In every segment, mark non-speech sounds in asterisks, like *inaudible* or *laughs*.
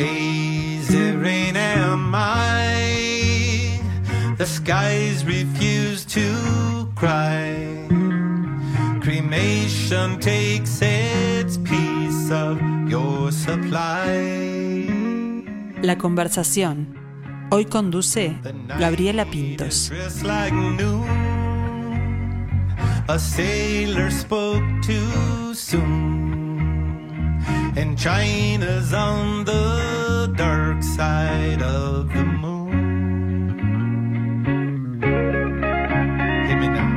Lazy rain am I. The skies refuse to cry. Cremation takes its piece of your supply. La conversación. Hoy conduce Gabriela Pintos. A sailor spoke too soon. China's on the dark side of the moon. Me now.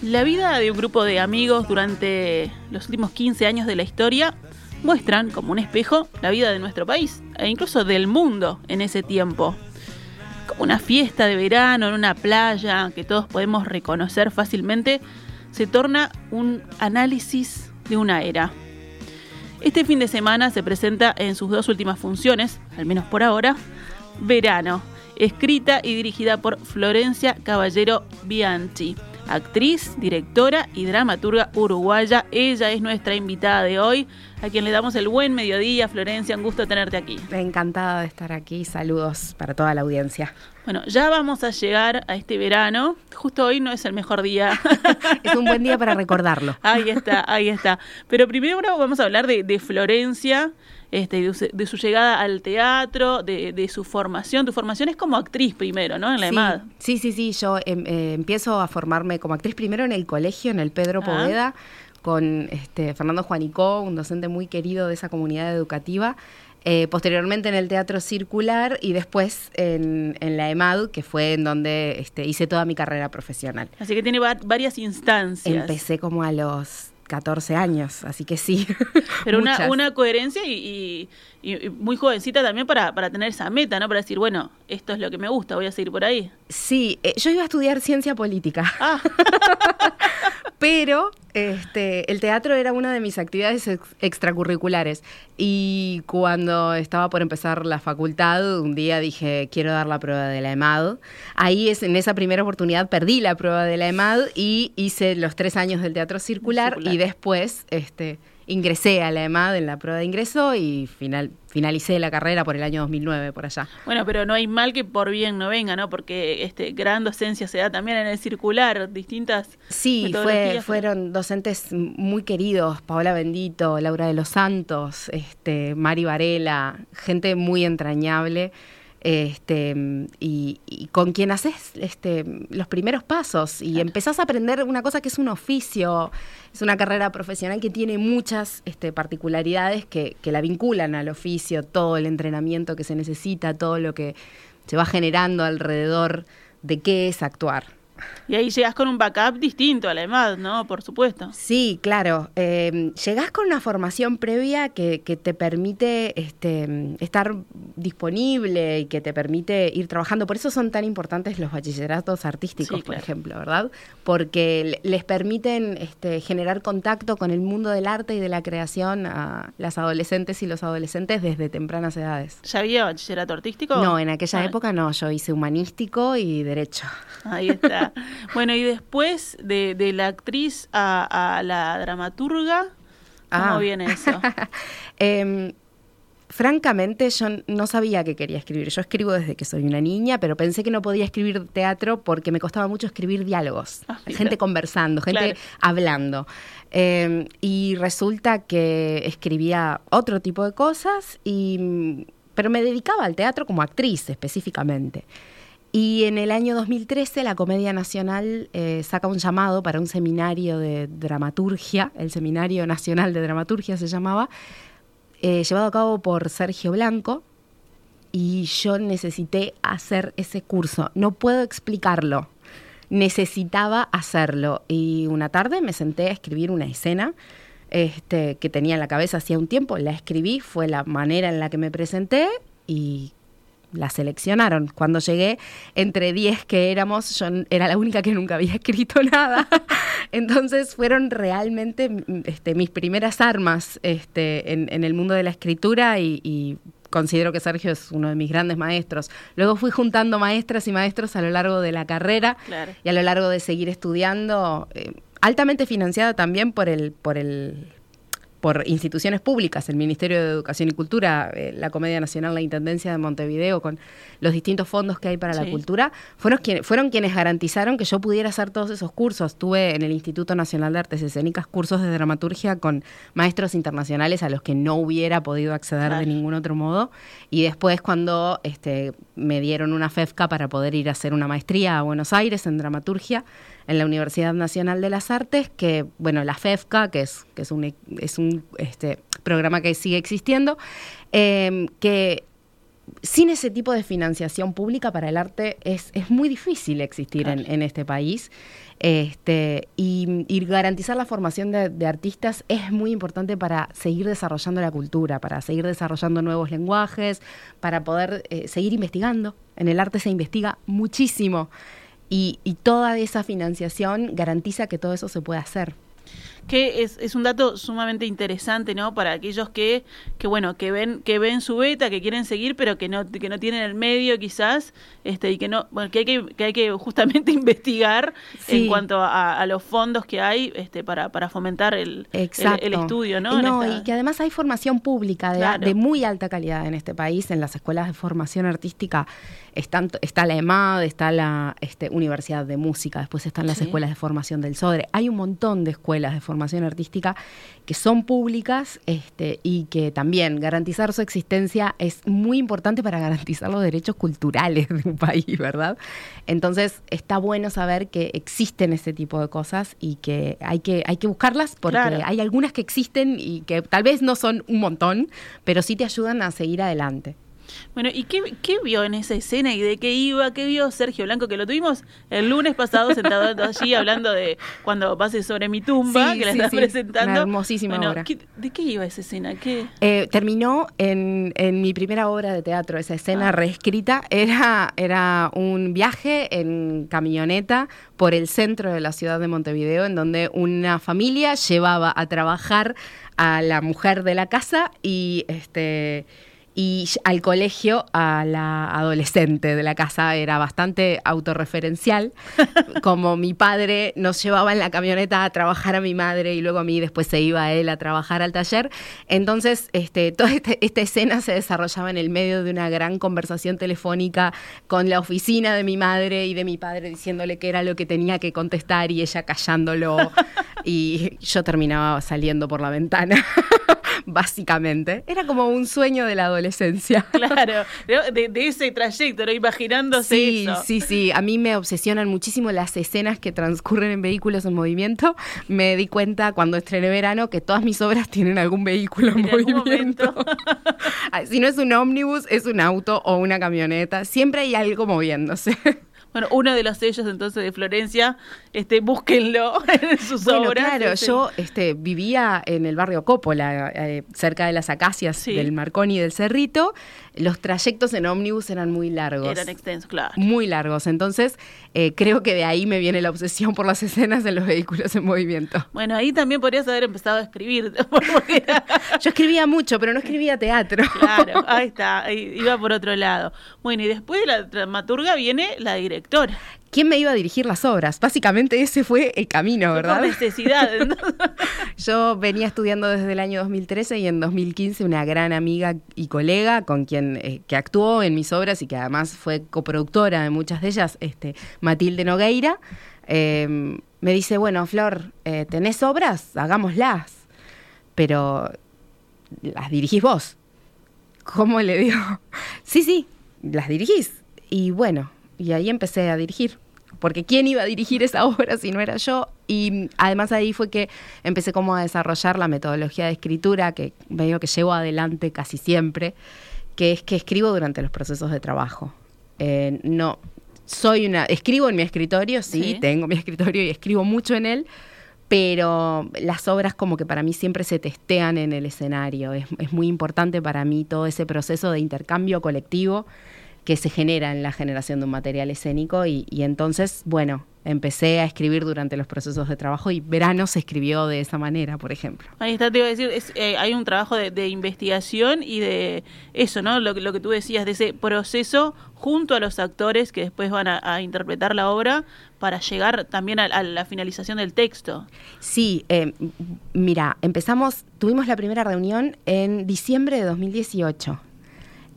La vida de un grupo de amigos durante los últimos 15 años de la historia muestran como un espejo la vida de nuestro país e incluso del mundo en ese tiempo. Una fiesta de verano en una playa que todos podemos reconocer fácilmente, se torna un análisis de una era. Este fin de semana se presenta en sus dos últimas funciones, al menos por ahora, Verano, escrita y dirigida por Florencia Caballero Bianchi, actriz, directora y dramaturga uruguaya. Ella es nuestra invitada de hoy, a quien le damos el buen mediodía. Florencia, un gusto tenerte aquí. Encantada de estar aquí. Saludos para toda la audiencia. Bueno, ya vamos a llegar a este verano. Justo hoy no es el mejor día. *laughs* Es un buen día para recordarlo. Ahí está, ahí está. Pero primero vamos a hablar de, de Florencia, este, de, su, de su llegada al teatro, de, de su formación. Tu formación es como actriz primero, ¿no? En la sí, EMAD. Sí, sí, sí. Yo em, eh, empiezo a formarme como actriz primero en el colegio, en el Pedro Ah. Poveda, con este, Fernando Juanicó, un docente muy querido de esa comunidad educativa. Eh, posteriormente en el Teatro Circular y después en, en la EMAD, que fue en donde este, hice toda mi carrera profesional. Así que tiene va- varias instancias. Empecé como a los 14 años, así que sí. Pero una, *laughs* una coherencia y, y- y muy jovencita también para, para tener esa meta, ¿no? Para decir, bueno, esto es lo que me gusta, voy a seguir por ahí. Sí, eh, yo iba a estudiar ciencia política. Ah, *laughs* Pero este, el teatro era una de mis actividades ex- extracurriculares. Y cuando estaba por empezar la facultad, un día dije, quiero dar la prueba de la EMAD. Ahí es, en esa primera oportunidad perdí la prueba de la EMAD y hice los tres años del teatro circular, Circular. y después este, ingresé a la EMAD en la prueba de ingreso y final, finalicé la carrera por el año 2009, por allá. bueno, pero no hay mal que por bien no venga, ¿no? Porque este gran docencia se da también en el circular, distintas Sí, fue, fueron docentes muy queridos, Paola Bendito, Laura de los Santos, este, Mari Varela, gente muy entrañable. Este, y, y con quien haces este, los primeros pasos y empezás a aprender una cosa que es un oficio, es una carrera profesional que tiene muchas este, particularidades que, que la vinculan al oficio, todo el entrenamiento que se necesita, todo lo que se va generando alrededor de qué es actuar. Y ahí llegas con un backup distinto a la EMAD, ¿no? Por supuesto. Sí, claro. Eh, llegás con una formación previa que, que te permite este, estar disponible y que te permite ir trabajando. Por eso son tan importantes los bachilleratos artísticos, Sí, por claro. ejemplo, ¿verdad? Porque le- les permiten este, generar contacto con el mundo del arte y de la creación a las adolescentes y los adolescentes desde tempranas edades. ¿Ya había bachillerato artístico? No, en aquella Ah, época no, yo hice humanístico y derecho. Ahí está. *laughs* bueno, y después de, de la actriz a, a la dramaturga, ¿cómo Ah. viene eso? *laughs* Em, francamente, yo no sabía que quería escribir. Yo escribo desde que soy una niña, pero pensé que no podía escribir teatro porque me costaba mucho escribir diálogos. Ah, gente conversando, gente Claro. hablando. Em, y resulta que escribía otro tipo de cosas, y, pero me dedicaba al teatro como actriz específicamente. Y en el año 2013 la Comedia Nacional eh, saca un llamado para un seminario de dramaturgia, el Seminario Nacional de Dramaturgia se llamaba, eh, llevado a cabo por Sergio Blanco, y yo necesité hacer ese curso. No puedo explicarlo. Necesitaba hacerlo. Y una tarde me senté a escribir una escena este, que tenía en la cabeza hacía un tiempo. La escribí, fue la manera en la que me presenté y la seleccionaron. Cuando llegué, entre 10 que éramos, yo era la única que nunca había *laughs* escrito nada. Entonces fueron realmente este, mis primeras armas este, en, en el mundo de la escritura y, y considero que Sergio es uno de mis grandes maestros. Luego fui juntando maestras y maestros a lo largo de la carrera Claro. y a lo largo de seguir estudiando, eh, altamente financiada también por el, por el por instituciones públicas, el Ministerio de Educación y Cultura, eh, la Comedia Nacional, la Intendencia de Montevideo, con los distintos fondos que hay para la cultura, fueron, quien- fueron quienes garantizaron que yo pudiera hacer todos esos cursos. Tuve en el Instituto Nacional de Artes Escénicas cursos de dramaturgia con maestros internacionales a los que no hubiera podido acceder Claro. de ningún otro modo. Y después cuando este, me dieron una FEFCA para poder ir a hacer una maestría a Buenos Aires en dramaturgia, en la Universidad Nacional de las Artes, que, bueno, la FEFCA, que es, que es un, es un este, programa que sigue existiendo, eh, que sin ese tipo de financiación pública para el arte es, es muy difícil existir en, en este país. Este, y, y garantizar la formación de, de artistas es muy importante para seguir desarrollando la cultura, para seguir desarrollando nuevos lenguajes, para poder eh, seguir investigando. En el arte se investiga muchísimo y, y toda esa financiación garantiza que todo eso se pueda hacer. Que es, es un dato sumamente interesante, ¿no? Para aquellos que, que bueno, que ven, que ven su beta, que quieren seguir, pero que no, que no tienen el medio quizás, este, y que no, bueno, que hay que, que hay que justamente *laughs* investigar Sí. en cuanto a, a los fondos que hay, este, para, para fomentar el, el, estudio, ¿no? No, esta- y que además hay formación pública de, Claro. de muy alta calidad en este país. En las escuelas de formación artística están, está la EMAD, está la este, Universidad de Música, después están las Sí. escuelas de formación del SODRE. Hay un montón de escuelas de formación artística que son públicas este, y que también garantizar su existencia es muy importante para garantizar los derechos culturales de un país, ¿verdad? Entonces está bueno saber que existen ese tipo de cosas y que hay que, hay que buscarlas porque Claro. hay algunas que existen y que tal vez no son un montón, pero sí te ayudan a seguir adelante. Bueno, ¿y qué, qué vio en esa escena y de qué iba? ¿Qué vio Sergio Blanco? Que lo tuvimos el lunes pasado sentado *laughs* allí hablando de cuando pase sobre mi tumba, Sí, que la sí, está sí. presentando. Una hermosísima Bueno, obra. ¿qué- ¿De qué iba esa escena? ¿Qué? Eh, terminó en, en mi primera obra de teatro, esa escena Ah. reescrita. Era, era un viaje en camioneta por el centro de la ciudad de Montevideo, en donde una familia llevaba a trabajar a la mujer de la casa y este y al colegio a la adolescente de la casa era bastante autorreferencial, *laughs* como mi padre nos llevaba en la camioneta a trabajar a mi madre y luego a mí después se iba él a trabajar al taller. Entonces, este, *laughs* toda este- esta escena se desarrollaba en el medio de una gran conversación telefónica con la oficina de mi madre y de mi padre diciéndole qué era lo que tenía que contestar y ella callándolo *laughs* y yo terminaba saliendo por la ventana. *laughs* Básicamente, era como un sueño de la adolescencia. *laughs* Claro, de, ese trayecto, ¿no? imaginándose Sí, eso. sí, sí. A mí me obsesionan muchísimo las escenas que transcurren en vehículos en movimiento. Me di cuenta cuando estrené verano que todas mis obras tienen algún vehículo en, En movimiento. *laughs* Ah, si no es un ómnibus, es un auto o una camioneta. Siempre hay algo moviéndose. Bueno, uno de los sellos entonces de Florencia, este, búsquenlo *laughs* en sus Bueno, obras. claro, este. yo este, vivía en el barrio Coppola, eh, cerca de las acacias Sí. del Marconi y del Cerrito. Los trayectos en ómnibus eran muy largos. Eran extensos, claro. muy largos. Entonces, eh, creo que de ahí me viene la obsesión por las *laughs* escenas en los vehículos en movimiento. Bueno, ahí también podrías haber empezado a escribir. era- *laughs* Yo escribía mucho, pero no escribía teatro. Claro, ahí está, iba por otro lado. Bueno, y después de la dramaturga viene la directora. ¿Quién me iba a dirigir las obras? Básicamente ese fue el camino, ¿verdad? Por necesidad. ¿no? *laughs* Yo venía estudiando desde el año 2013 y en 2015 una gran amiga y colega con quien eh, que actuó en mis obras y que además fue coproductora de muchas de ellas, este, Matilde Nogueira, eh, me dice, bueno, Flor, eh, ¿tenés obras? Hagámoslas. Pero las dirigís vos. ¿Cómo le digo? *laughs* Sí, sí, las dirigís. Y bueno, y ahí empecé a dirigir. Porque ¿quién iba a dirigir esa *laughs* obra si no era yo? Y además ahí fue que empecé como a desarrollar la metodología de escritura que medio que llevo adelante casi siempre, que es que escribo durante los procesos de trabajo. Eh, no, soy una, escribo en mi escritorio, sí, Sí. tengo mi *laughs* escritorio y escribo mucho en él, pero las obras como que para mí siempre se testean en el escenario. Es, es muy importante para mí todo ese proceso de intercambio colectivo que se genera en la generación de un material escénico y, y entonces, bueno, empecé a escribir durante los procesos de trabajo y Verano se escribió de esa manera, por ejemplo. Ahí está, te iba a decir, es, eh, hay un trabajo de, de investigación y de eso, ¿no? Lo, que- lo que tú decías, de ese proceso junto a los actores que después van a, a interpretar la obra para llegar también a, a la finalización del texto. Sí, eh, mira, empezamos, tuvimos la primera reunión en diciembre de 2018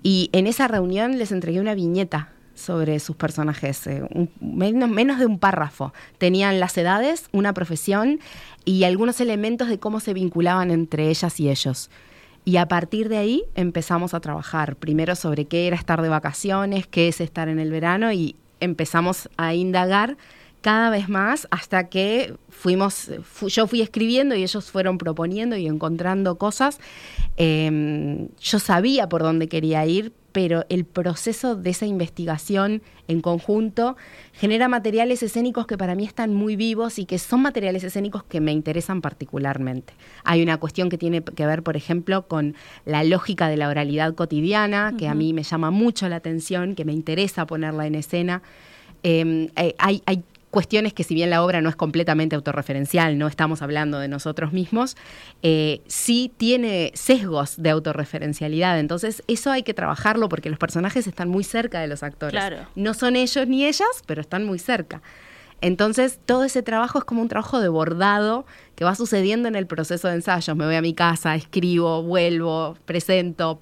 y en esa reunión les entregué una viñeta sobre sus personajes, eh, menos, menos de un párrafo. Tenían las edades, una profesión y algunos elementos de cómo se vinculaban entre ellas y ellos. Y a partir de ahí empezamos a trabajar, primero sobre qué era estar de vacaciones, qué es estar en el verano y empezamos a indagar cada vez más hasta que fuimos, fu- yo fui escribiendo y ellos fueron proponiendo y encontrando cosas. Eh, yo sabía por dónde quería ir, pero el proceso de esa investigación en conjunto genera materiales escénicos que para mí están muy vivos y que son materiales escénicos que me interesan particularmente. Hay una cuestión que tiene que ver, por ejemplo, con la lógica de la oralidad cotidiana, que a mí me llama mucho la atención, que me interesa ponerla en escena. Eh, eh, hay, hay cuestiones que si bien la obra no es completamente autorreferencial, no estamos hablando de nosotros mismos, eh, sí tiene sesgos de autorreferencialidad. Entonces eso hay que trabajarlo porque los personajes están muy cerca de los actores. Claro. No son ellos ni ellas, pero están muy cerca. Entonces, todo ese trabajo es como un trabajo de bordado que va sucediendo en el proceso de ensayos. Me voy a mi casa, escribo, vuelvo, presento,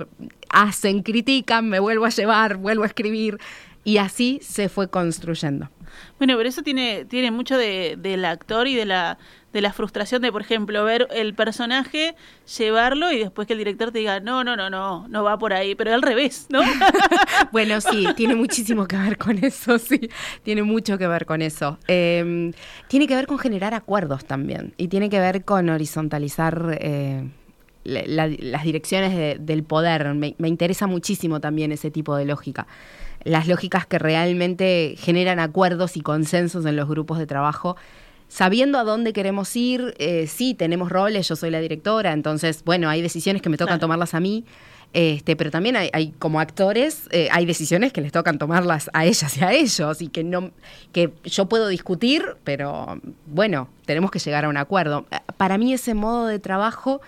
hacen, critican, me vuelvo a llevar, vuelvo a escribir. Y así se fue construyendo. Bueno, pero eso tiene, tiene mucho de, del actor y de la, de la frustración de, por ejemplo, ver el personaje, llevarlo y después que el director te diga, no, no, no, no, no va por ahí, pero al revés, ¿no? *laughs* Bueno, sí, tiene muchísimo que ver con eso, sí, tiene mucho que ver con eso. Eh, tiene que ver con generar acuerdos también y tiene que ver con horizontalizar eh, la- la- las direcciones de- del poder. Me, me interesa muchísimo también ese tipo de lógica. Las lógicas que realmente generan acuerdos y consensos en los grupos de trabajo sabiendo a dónde queremos ir, eh, sí, tenemos roles, yo soy la directora, entonces, bueno, hay decisiones que me tocan Claro. tomarlas a mí, este, pero también hay, hay como actores, eh, hay decisiones que les tocan tomarlas a ellas y a ellos, y que no, que yo puedo discutir, pero bueno, tenemos que llegar a un acuerdo. Para mí ese modo de trabajo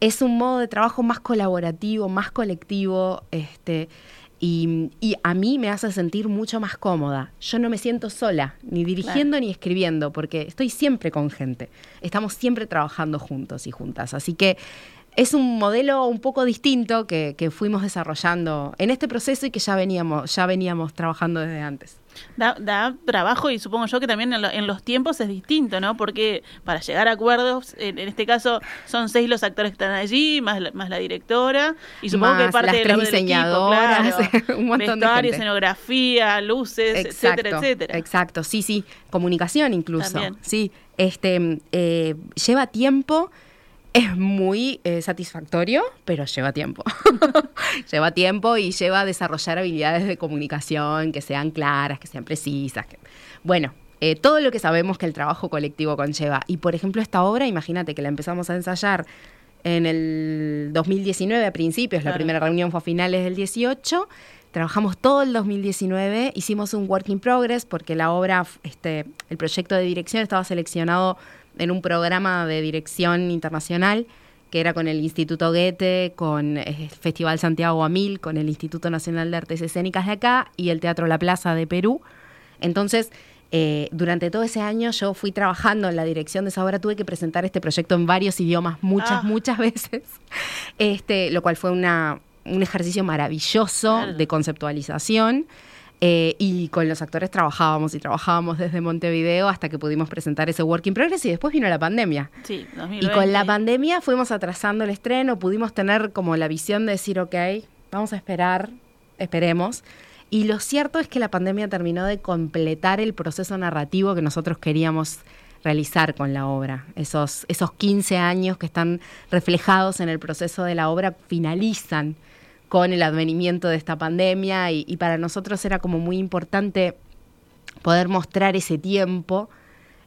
es un modo de trabajo más colaborativo, más colectivo, este, y, y a mí me hace sentir mucho más cómoda. Yo no me siento sola, ni dirigiendo ni escribiendo, porque estoy siempre con gente. Estamos siempre trabajando juntos y juntas. Así que es un modelo un poco distinto que, que fuimos desarrollando en este proceso y que ya veníamos, ya veníamos trabajando desde antes. Da, da trabajo y supongo yo que también en, lo- en los tiempos es distinto, ¿no? Porque para llegar a acuerdos, en, en este caso son seis los actores que están allí, más la, más la directora, y supongo que Más parte las de la- del equipo, diseñadoras, claro. *laughs* un montón de gente. escenografía, luces, etcétera, etcétera. Exacto, sí, sí. Comunicación incluso. También. Sí, este, eh, lleva tiempo. Es muy eh, satisfactorio, pero lleva tiempo. *laughs* lleva tiempo y lleva a desarrollar habilidades de comunicación que sean claras, que sean precisas. que- Bueno, eh, todo lo que sabemos que el trabajo colectivo conlleva. Y por ejemplo, esta obra, imagínate que la empezamos a ensayar en el 2019 a principios, la primera reunión fue a finales del 18. Trabajamos todo el 2019, hicimos un work in progress porque la obra, este, el proyecto de dirección estaba seleccionado en un programa de dirección internacional que era con el Instituto Goethe, con eh, el Festival Santiago Amil, con el Instituto Nacional de Artes Escénicas de acá y el Teatro La Plaza de Perú. Entonces, eh, durante todo ese año yo fui trabajando en la dirección de esa obra, tuve que presentar este proyecto en varios idiomas muchas, Ah. muchas *laughs* veces, este, lo cual fue una, un ejercicio maravilloso Claro. de conceptualización. Eh, y con los actores trabajábamos y trabajábamos desde Montevideo hasta que pudimos presentar ese Work in Progress y después vino la pandemia. Sí, Y 2020. con la pandemia fuimos atrasando el estreno, pudimos tener como la visión de decir, ok, vamos a esperar, esperemos. Y lo cierto es que la pandemia terminó de completar el proceso narrativo que nosotros queríamos realizar con la obra. Esos, esos 15 años que están reflejados en el proceso de la obra finalizan con el advenimiento de esta pandemia y, y para nosotros era como muy importante poder mostrar ese tiempo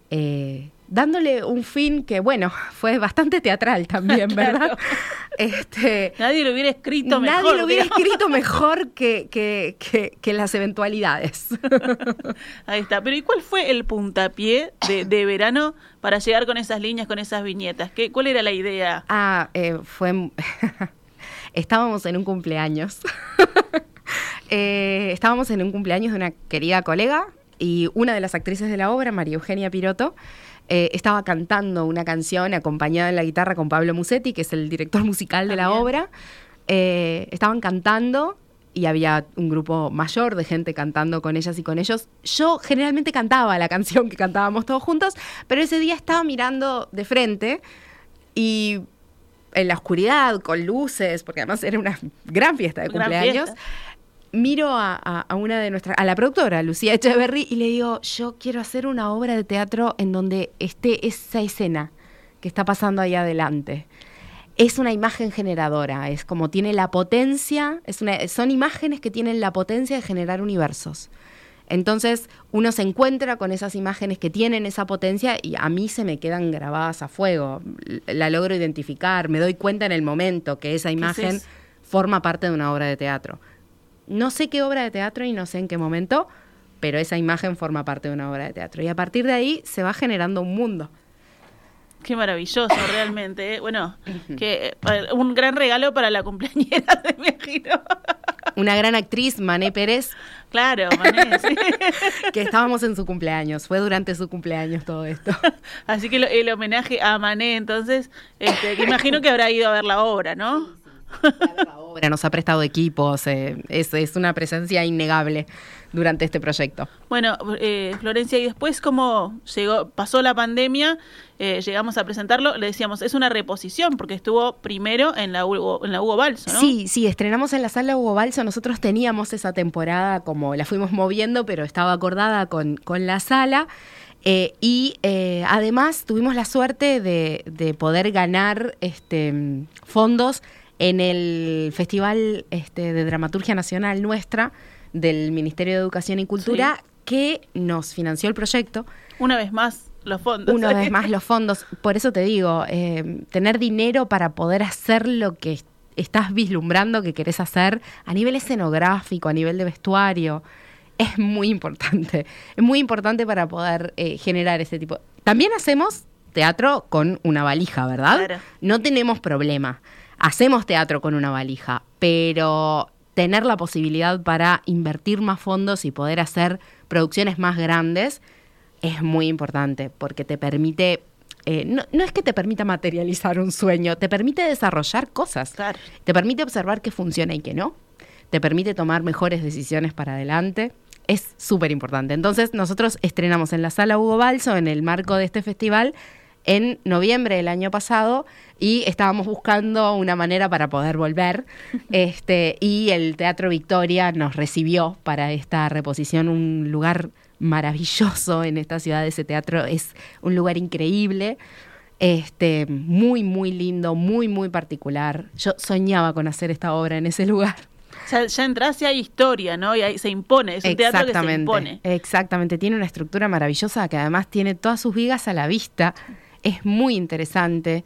eh, dándole un fin que, bueno, *laughs* fue bastante teatral también, *laughs* ¿verdad? *laughs* Este, nadie lo hubiera escrito mejor. Nadie lo hubiera escrito mejor que, que, que, las eventualidades. Ahí está. Pero ¿y cuál fue el puntapié de, de verano para llegar con esas líneas, con esas viñetas? ¿Qué, ¿Cuál era la idea? Ah, eh, fue... Estábamos en un cumpleaños. *laughs* Eh, estábamos en un cumpleaños de una querida colega y una de las actrices de la obra, María Eugenia Piroto, eh, estaba cantando una canción acompañada en la guitarra con Pablo Musetti, que es el director musical de la obra. Eh, estaban cantando y había un grupo mayor de gente cantando con ellas y con ellos. Yo generalmente cantaba la canción que cantábamos todos juntos, pero ese día estaba mirando de frente y en la oscuridad, con luces, porque además era una gran fiesta de cumpleaños miro a, una de nuestras, a la productora, Lucía Echeverry, y le digo, yo quiero hacer una obra de teatro en donde esté esa escena que está pasando ahí adelante. Es una imagen generadora, es como tiene la potencia, es una, son imágenes que tienen la potencia de generar universos. Entonces uno se encuentra con esas imágenes que tienen esa potencia y a mí se me quedan grabadas a fuego. La logro identificar, me doy cuenta en el momento que esa imagen forma parte de una obra de teatro. No sé qué obra de teatro y no sé en qué momento, pero esa imagen forma parte de una obra de teatro. Y a partir de ahí se va generando un mundo. Qué maravilloso, realmente. ¿eh? Bueno, que eh, un gran regalo para la cumpleañera, me imagino. Una gran actriz, Mané Pérez. Claro, Mané, sí. *laughs* que estábamos en su cumpleaños. Fue durante su cumpleaños todo esto. Así que el homenaje a Mané, entonces, este, imagino que habrá ido a ver la obra, ¿no? Nos ha prestado equipos, eh, es, una presencia innegable durante este proyecto. Bueno, eh, Florencia, y después como llegó, pasó la pandemia, eh, llegamos a presentarlo, le decíamos, es una reposición, porque estuvo primero en la Hugo, en la Hugo Balso, ¿no? Sí, sí, estrenamos en la sala Hugo Balso, nosotros teníamos esa temporada como la fuimos moviendo, pero estaba acordada con, con la sala. y además tuvimos la suerte de, de poder ganar este, fondos en el Festival este, de Dramaturgia Nacional nuestra del Ministerio de Educación y Cultura que nos financió el proyecto. Una vez más los fondos. Una vez *laughs* más los fondos. Por eso te digo, eh, tener dinero para poder hacer lo que estás vislumbrando que querés hacer a nivel escenográfico, a nivel de vestuario, es muy importante. Es muy importante para poder eh, generar ese tipo. También hacemos teatro con una valija, ¿verdad? No tenemos problema hacemos teatro con una valija, pero tener la posibilidad para invertir más fondos y poder hacer producciones más grandes es muy importante porque te permite eh, no, es que te permita materializar un sueño, te permite desarrollar cosas. Te permite observar qué funciona y qué no. Te permite tomar mejores decisiones para adelante. Es súper importante. Entonces, nosotros estrenamos en la sala Hugo Balso, en el marco de este festival, en noviembre del año pasado y estábamos buscando una manera para poder volver. *laughs* Este, y el Teatro Victoria nos recibió para esta reposición, un lugar maravilloso en esta ciudad. Ese teatro es un lugar increíble. Este, muy, muy lindo, muy, muy particular. Yo soñaba con hacer esta obra en ese lugar. Ya, ya entras y hay historia, ¿no? Y ahí se impone, es un teatro que se impone. Exactamente, tiene una estructura maravillosa que además tiene todas sus vigas a la vista es muy interesante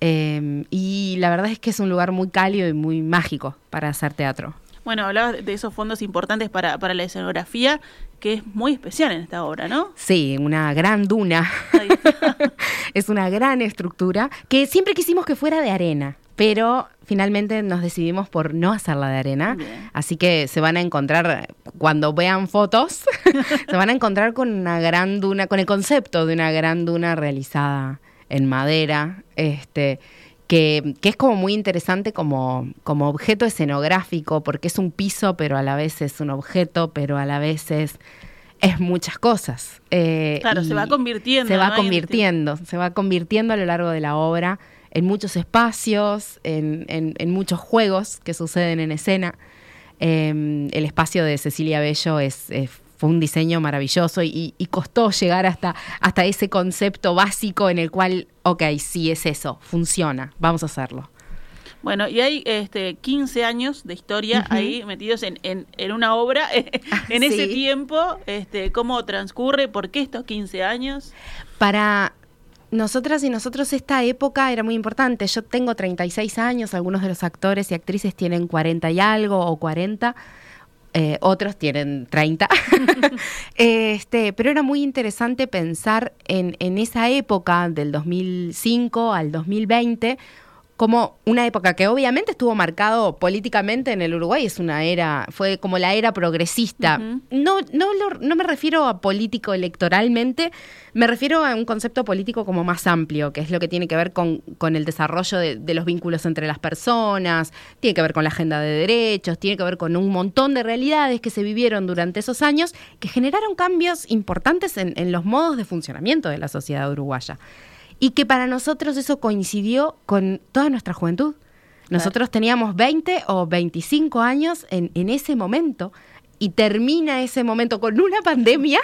em, y la verdad es que es un lugar muy cálido y muy mágico para hacer teatro. Bueno, hablabas de esos fondos importantes para, para la escenografía, que es muy especial en esta obra, ¿no? Sí, una gran duna. *laughs* es una gran estructura que siempre quisimos que fuera de arena, pero finalmente nos decidimos por no hacerla de arena. Así que se van a encontrar, cuando vean fotos, *laughs* se van a encontrar con una gran duna, con el concepto de una gran duna realizada en madera. Este que, es como muy interesante como, como objeto escenográfico, porque es un piso, pero a la vez es un objeto, pero a la vez es, es muchas cosas. Eh, claro, se va convirtiendo. Se va convirtiendo, se va convirtiendo a lo largo de la obra en muchos espacios, en, en, muchos juegos que suceden en escena. Em, el espacio de Cecilia Bello es, fue un diseño maravilloso y, costó llegar hasta, hasta ese concepto básico en el cual, ok, sí es eso, funciona, vamos a hacerlo. Bueno, y hay este, 15 años de historia ahí metidos en, en, una obra. *laughs* en ese tiempo, este, ¿cómo transcurre? ¿Por qué estos 15 años? Para nosotras y nosotros esta época era muy importante. Yo tengo 36 años, algunos de los actores y actrices tienen 40 y algo o 40. Eh, otros tienen 30. *laughs* este, pero era muy interesante pensar en, en esa época del 2005 al 2020 como una época que obviamente estuvo marcado políticamente en el Uruguay, es una era, fue como la era progresista. No, no, no me refiero a político electoralmente, me refiero a un concepto político como más amplio, que es lo que tiene que ver con, con el desarrollo de, de, los vínculos entre las personas, tiene que ver con la agenda de derechos, tiene que ver con un montón de realidades que se vivieron durante esos años que generaron cambios importantes en, en los modos de funcionamiento de la sociedad uruguaya y que para nosotros eso coincidió con toda nuestra juventud. Nosotros teníamos 20 o 25 años en, en, ese momento y termina ese momento con una pandemia,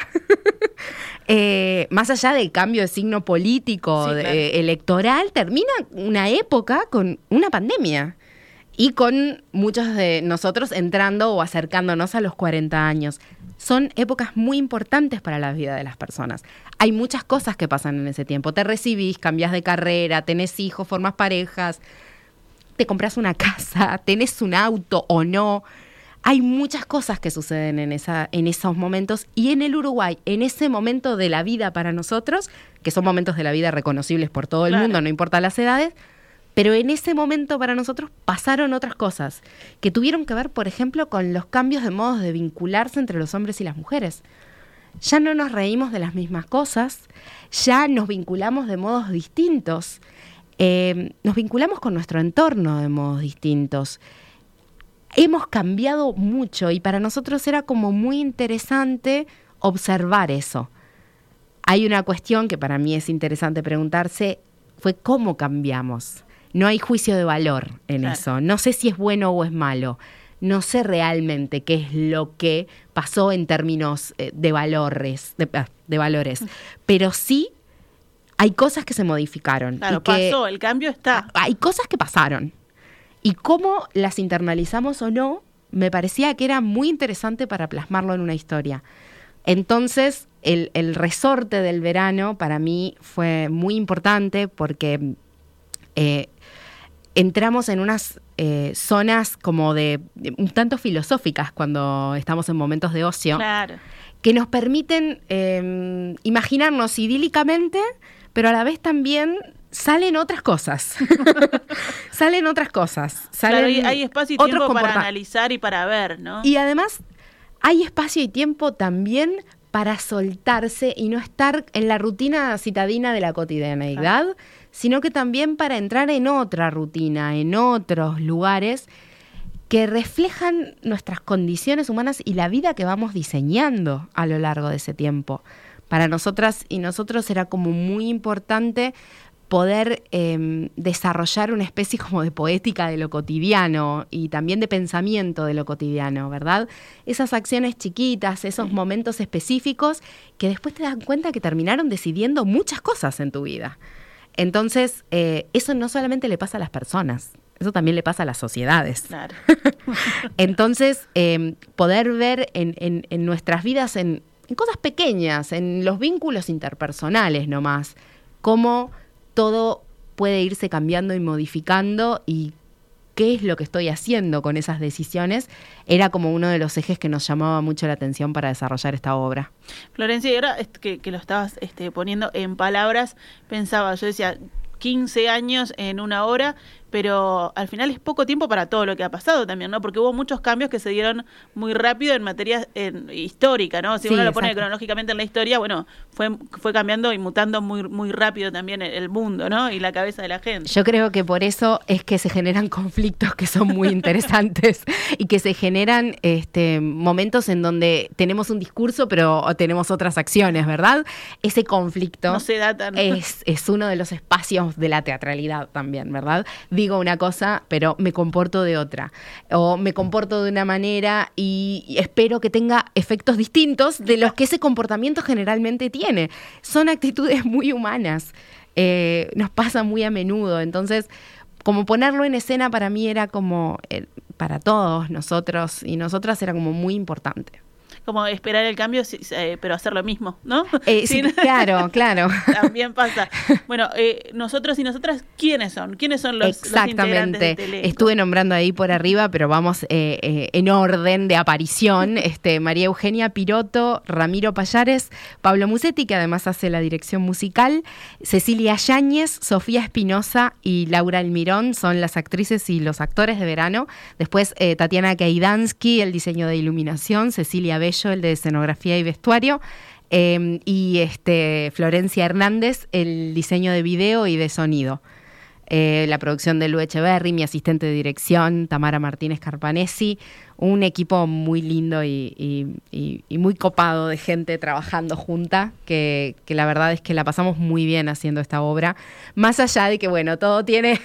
*laughs* eh, más allá del cambio de signo político, sí, claro. eh, electoral, termina una época con una pandemia y con muchos de nosotros entrando o acercándonos a los 40 años. Son épocas muy importantes para la vida de las personas. Hay muchas cosas que pasan en ese tiempo. Te recibís, cambias de carrera, tenés hijos, formas parejas, te compras una casa, *laughs* tenés un auto o no. Hay muchas cosas que suceden en, esa, en esos momentos y en el Uruguay, en ese momento de la vida para nosotros, que son momentos de la vida reconocibles por todo el claro. mundo, no importa las edades, pero en ese momento para nosotros pasaron otras cosas que tuvieron que ver, por ejemplo, con los cambios de modos de vincularse entre los hombres y las mujeres. Ya no nos reímos de las mismas cosas, ya nos vinculamos de modos distintos, eh, nos vinculamos con nuestro entorno de modos distintos. Hemos cambiado mucho y para nosotros era como muy interesante observar eso. Hay una cuestión que para mí es interesante preguntarse, fue cómo cambiamos no hay juicio de valor en claro. eso. No sé si es bueno o es malo. No sé realmente qué es lo que pasó en términos eh, de valores, de, ah, de, valores. Pero sí hay cosas que se modificaron. Claro, y que, pasó, el cambio está. Hay cosas que pasaron. Y cómo las internalizamos o no, me parecía que era muy interesante para plasmarlo en una historia. Entonces, el, el resorte del verano para mí fue muy importante porque eh, entramos en unas eh, zonas como de, de, un tanto filosóficas cuando estamos en momentos de ocio, claro. que nos permiten eh, imaginarnos idílicamente, pero a la vez también salen otras cosas. *laughs* salen otras cosas. Salen claro, hay, hay, espacio y tiempo para analizar y para ver, ¿no? Y además hay espacio y tiempo también para soltarse y no estar en la rutina citadina de la cotidianeidad. Sino que también para entrar en otra rutina, en otros lugares que reflejan nuestras condiciones humanas y la vida que vamos diseñando a lo largo de ese tiempo. Para nosotras y nosotros era como muy importante poder eh, desarrollar una especie como de poética de lo cotidiano y también de pensamiento de lo cotidiano, ¿verdad? Esas acciones chiquitas, esos momentos específicos que después te das cuenta que terminaron decidiendo muchas cosas en tu vida. Entonces, eh, eso no solamente le pasa a las personas, eso también le pasa a las sociedades. Claro. *laughs* Entonces, eh, poder ver en, en, en nuestras vidas, en, en, cosas pequeñas, en los vínculos interpersonales nomás, cómo todo puede irse cambiando y modificando y qué es lo que estoy haciendo con esas decisiones, era como uno de los ejes que nos llamaba mucho la atención para desarrollar esta obra. Florencia, y ahora que, que lo estabas este, poniendo en palabras, pensaba, yo decía, 15 años en una hora, pero al final es poco tiempo para todo lo que ha pasado también, ¿no? Porque hubo muchos cambios que se dieron muy rápido en materia en, histórica, ¿no? Si sí, uno lo pone exacto. cronológicamente en la historia, bueno, fue, fue cambiando y mutando muy, muy rápido también el mundo, ¿no? Y la cabeza de la gente. Yo creo que por eso es que se generan *laughs* conflictos que son muy interesantes y que se generan este, momentos en donde tenemos un discurso, pero tenemos otras acciones, ¿verdad? Ese conflicto no se da tan... es, es uno de los espacios de la teatralidad también, ¿verdad? Digo una cosa, pero me comporto de otra. O me comporto de una manera y espero que tenga efectos distintos de los que ese comportamiento generalmente tiene. Son actitudes muy humanas. Eh, nos pasa muy a menudo. Entonces, como ponerlo en escena para mí era como, eh, para todos nosotros y nosotras era como muy importante. Como esperar el cambio, eh, pero hacer lo mismo, ¿no? *laughs* Eh, *laughs* sí, claro, *laughs* claro. También pasa. Bueno, eh, nosotros y nosotras, ¿quiénes son? ¿Quiénes son los, los integrantes de Exactamente. Estuve nombrando ahí por arriba, pero vamos eh, eh, en orden de aparición. Este, María Eugenia Piroto, Ramiro Payares, Pablo Musetti, que además hace la dirección musical, Cecilia Yáñez, Sofía Espinosa y Laura Almirón son las actrices y los actores de verano. Después eh, Tatiana Kaidansky, el diseño de iluminación, Cecilia Bello, el de escenografía y vestuario. eh, y este Florencia Hernández, el diseño de video y de sonido. Eh, la producción de Lu Echeverry, mi asistente de dirección, Tamara Martínez Carpanesi, un equipo muy lindo y, y- y- y muy copado de gente trabajando junta, que, que la verdad es que la pasamos muy bien haciendo esta obra, más allá de que, bueno, todo tiene,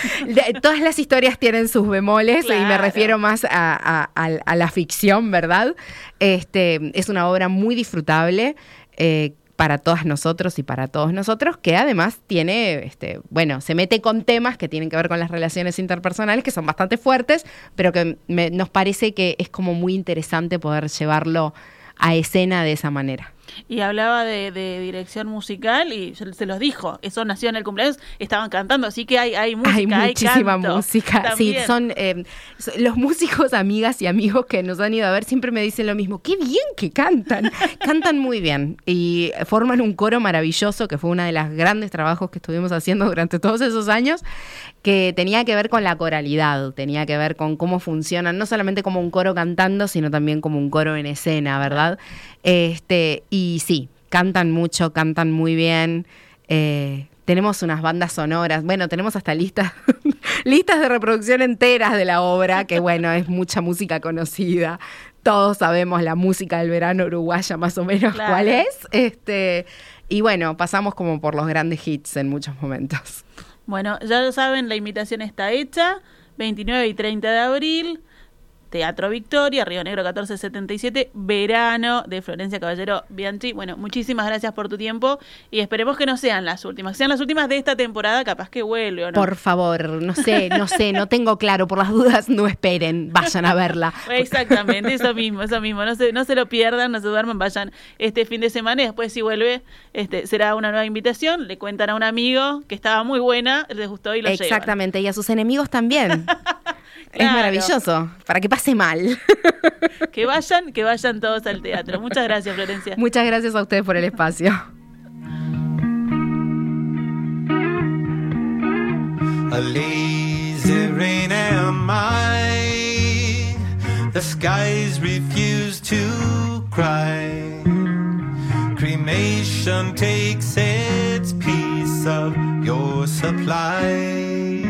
*laughs* todas las historias tienen sus bemoles, y me refiero más a, a- a- a la ficción, ¿verdad? Este, es una obra muy disfrutable. eh, para todas nosotros y para todos nosotros, que además tiene, este, bueno, se mete con temas que tienen que ver con las relaciones interpersonales, que son bastante fuertes, pero que me- nos parece que es como muy interesante poder llevarlo a escena de esa manera. Y hablaba de, de dirección musical y se, los dijo, eso nació en el cumpleaños, estaban cantando, así que hay, hay música, Hay muchísima canto música. Sí, son eh, so- los músicos, amigas y amigos que nos han ido a ver siempre me dicen lo mismo. Qué bien que cantan. *laughs* cantan muy bien y forman un coro maravilloso que fue uno de los grandes trabajos que estuvimos haciendo durante todos esos años que tenía que ver con la coralidad, tenía que ver con cómo funcionan, no solamente como un coro cantando, sino también como un coro en escena, ¿verdad? Este, y sí, cantan mucho, cantan muy bien. eh, tenemos unas bandas sonoras, bueno, tenemos hasta listas, *laughs* listas de reproducción enteras de la obra, que bueno, es mucha música conocida. Todos sabemos la música del verano uruguaya más o menos Claro. cuál es. Este, y bueno, pasamos como por los grandes hits en muchos momentos. Bueno, ya lo saben, la invitación está hecha, 29 y 30 de abril, Teatro Victoria, Río Negro 1477, verano de Florencia Caballero Bianchi. Bueno, muchísimas gracias por tu tiempo y esperemos que no sean las últimas, sean las últimas de esta temporada, capaz que vuelve o no. Por favor, no sé, no sé, no tengo claro. Por las dudas, no esperen, vayan a verla. Exactamente, eso mismo, eso mismo. No se, no se lo pierdan, no se duerman, vayan este fin de semana y después si vuelve, este, será una nueva invitación. Le cuentan a un amigo que estaba muy buena, les gustó y lo llevan. Exactamente, y a sus enemigos también. *laughs* Es Claro. maravilloso, para que pase mal. *laughs* Que vayan, que vayan todos al teatro. Muchas gracias, Florencia. Muchas gracias a ustedes por el espacio. A lazy rain am I. The skies refuse to cry. Cremation takes its piece of your supply.